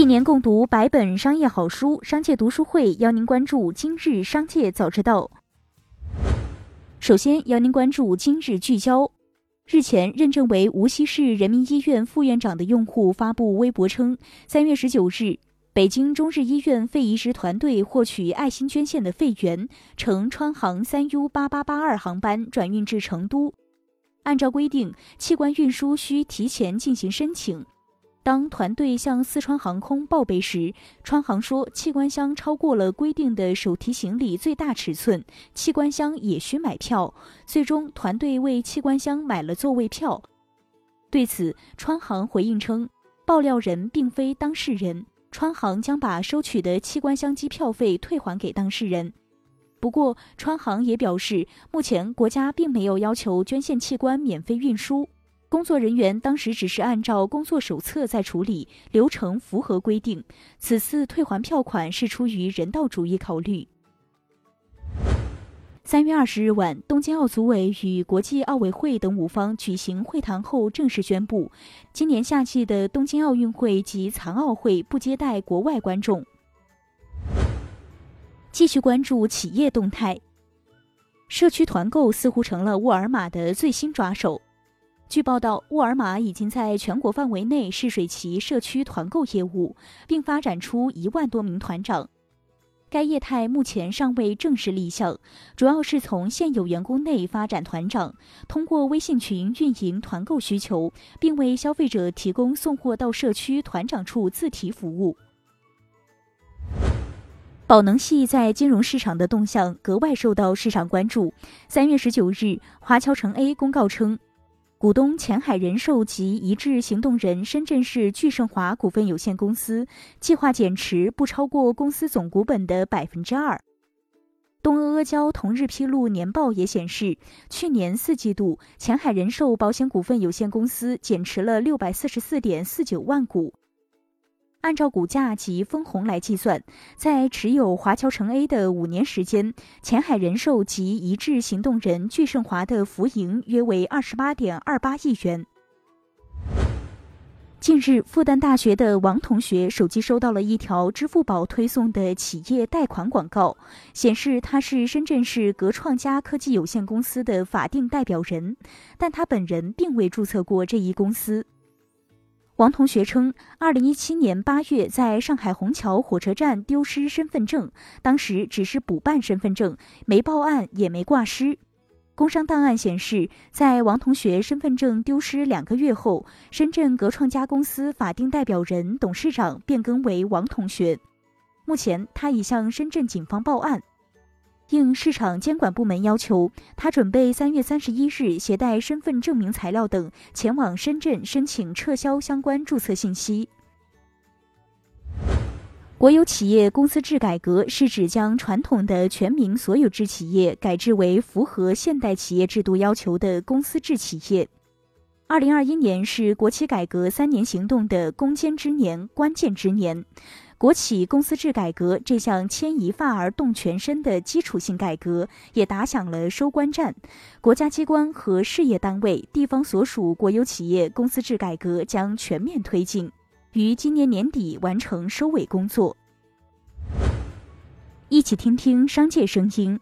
一年共读百本商业好书，商界读书会邀您关注今日商界早知道。首先，邀您关注今日聚焦。日前，认证为无锡市人民医院副院长的用户发布微博称，三月十九日，北京中日医院肺移植团队获取爱心捐献的肺源，乘川航三 U 八八八二航班转运至成都。按照规定，器官运输需提前进行申请。当团队向四川航空报备时，川航说器官箱超过了规定的手提行李最大尺寸，器官箱也需买票。最终，团队为器官箱买了座位票。对此，川航回应称，爆料人并非当事人，川航将把收取的器官箱机票费退还给当事人。不过，川航也表示，目前国家并没有要求捐献器官免费运输。工作人员当时只是按照工作手册在处理，流程符合规定。此次退还票款是出于人道主义考虑。三月二十日晚，东京奥组委与国际奥委会等五方举行会谈后，正式宣布，今年夏季的东京奥运会及残奥会不接待国外观众。继续关注企业动态，社区团购似乎成了沃尔玛的最新抓手。据报道，沃尔玛已经在全国范围内试水其社区团购业务，并发展出一万多名团长。该业态目前尚未正式立项，主要是从现有员工内发展团长，通过微信群运营团购需求，并为消费者提供送货到社区团长处自提服务。宝能系在金融市场的动向格外受到市场关注。三月十九日，华侨城 A 公告称。股东前海人寿及一致行动人深圳市聚盛华股份有限公司计划减持不超过公司总股本的百分之二。东阿阿胶同日披露年报也显示，去年四季度前海人寿保险股份有限公司减持了六百四十四点四九万股。按照股价及分红来计算，在持有华侨城 A 的五年时间，前海人寿及一致行动人巨盛华的浮盈约为二十八点二八亿元。近日，复旦大学的王同学手机收到了一条支付宝推送的企业贷款广告，显示他是深圳市格创佳科技有限公司的法定代表人，但他本人并未注册过这一公司。王同学称，二零一七年八月在上海虹桥火车站丢失身份证，当时只是补办身份证，没报案也没挂失。工商档案显示，在王同学身份证丢失两个月后，深圳格创佳公司法定代表人、董事长变更为王同学。目前，他已向深圳警方报案。应市场监管部门要求，他准备三月三十一日携带身份证明材料等前往深圳申请撤销相关注册信息。国有企业公司制改革是指将传统的全民所有制企业改制为符合现代企业制度要求的公司制企业。二零二一年是国企改革三年行动的攻坚之年、关键之年。国企公司制改革这项牵一发而动全身的基础性改革也打响了收官战。国家机关和事业单位、地方所属国有企业公司制改革将全面推进，于今年年底完成收尾工作。一起听听商界声音。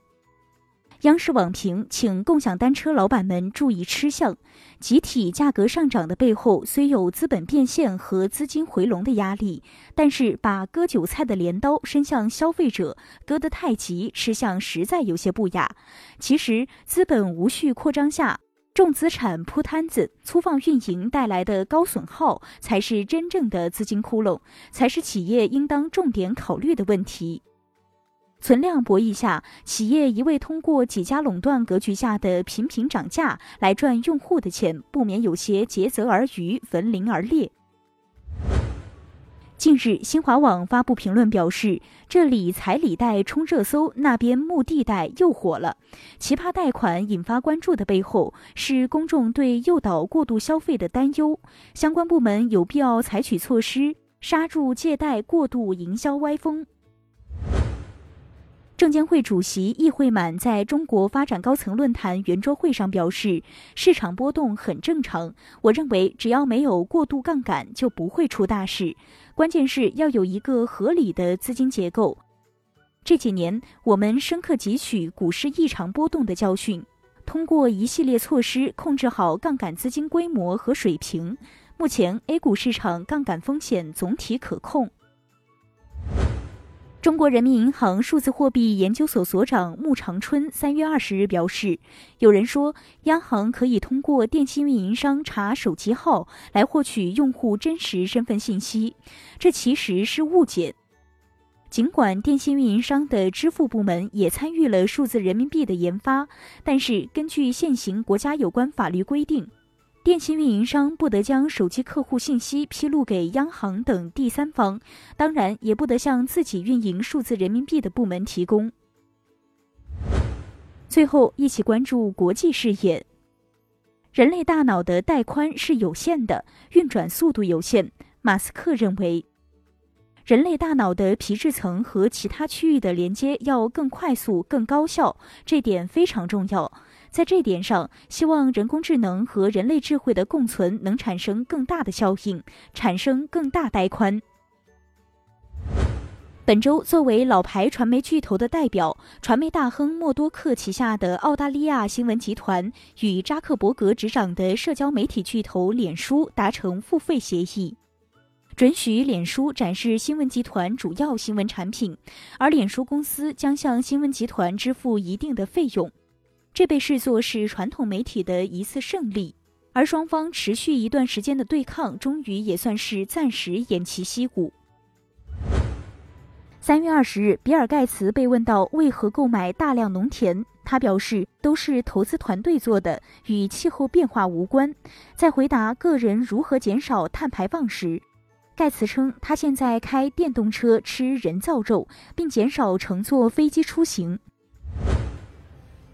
央视网评，请共享单车老板们注意吃相。集体价格上涨的背后，虽有资本变现和资金回笼的压力，但是把割韭菜的镰刀伸向消费者，割得太急，吃相实在有些不雅。其实，资本无序扩张下，重资产铺摊子、粗放运营带来的高损耗，才是真正的资金窟窿，才是企业应当重点考虑的问题。存量博弈下，企业一味通过几家垄断格局下的频频涨价来赚用户的钱，不免有些竭泽而渔、焚林而猎。近日，新华网发布评论表示，这里彩礼贷冲热搜，那边墓地贷又火了。奇葩贷款引发关注的背后，是公众对诱导过度消费的担忧。相关部门有必要采取措施，刹住借贷过度营销歪风。证监会主席易会满在中国发展高层论坛圆桌会上表示，市场波动很正常。我认为，只要没有过度杠杆，就不会出大事。关键是要有一个合理的资金结构。这几年，我们深刻汲取股市异常波动的教训，通过一系列措施控制好杠杆资金规模和水平。目前，A 股市场杠杆风险总体可控。中国人民银行数字货币研究所所长穆长春三月二十日表示，有人说央行可以通过电信运营商查手机号来获取用户真实身份信息，这其实是误解。尽管电信运营商的支付部门也参与了数字人民币的研发，但是根据现行国家有关法律规定。电信运营商不得将手机客户信息披露给央行等第三方，当然也不得向自己运营数字人民币的部门提供。最后，一起关注国际视野。人类大脑的带宽是有限的，运转速度有限。马斯克认为，人类大脑的皮质层和其他区域的连接要更快速、更高效，这点非常重要。在这点上，希望人工智能和人类智慧的共存能产生更大的效应，产生更大带宽。本周，作为老牌传媒巨头的代表，传媒大亨默多克旗下的澳大利亚新闻集团与扎克伯格执掌的社交媒体巨头脸书达成付费协议，准许脸书展示新闻集团主要新闻产品，而脸书公司将向新闻集团支付一定的费用。这被视作是传统媒体的一次胜利，而双方持续一段时间的对抗，终于也算是暂时偃旗息鼓。三月二十日，比尔盖茨被问到为何购买大量农田，他表示都是投资团队做的，与气候变化无关。在回答个人如何减少碳排放时，盖茨称他现在开电动车，吃人造肉，并减少乘坐飞机出行。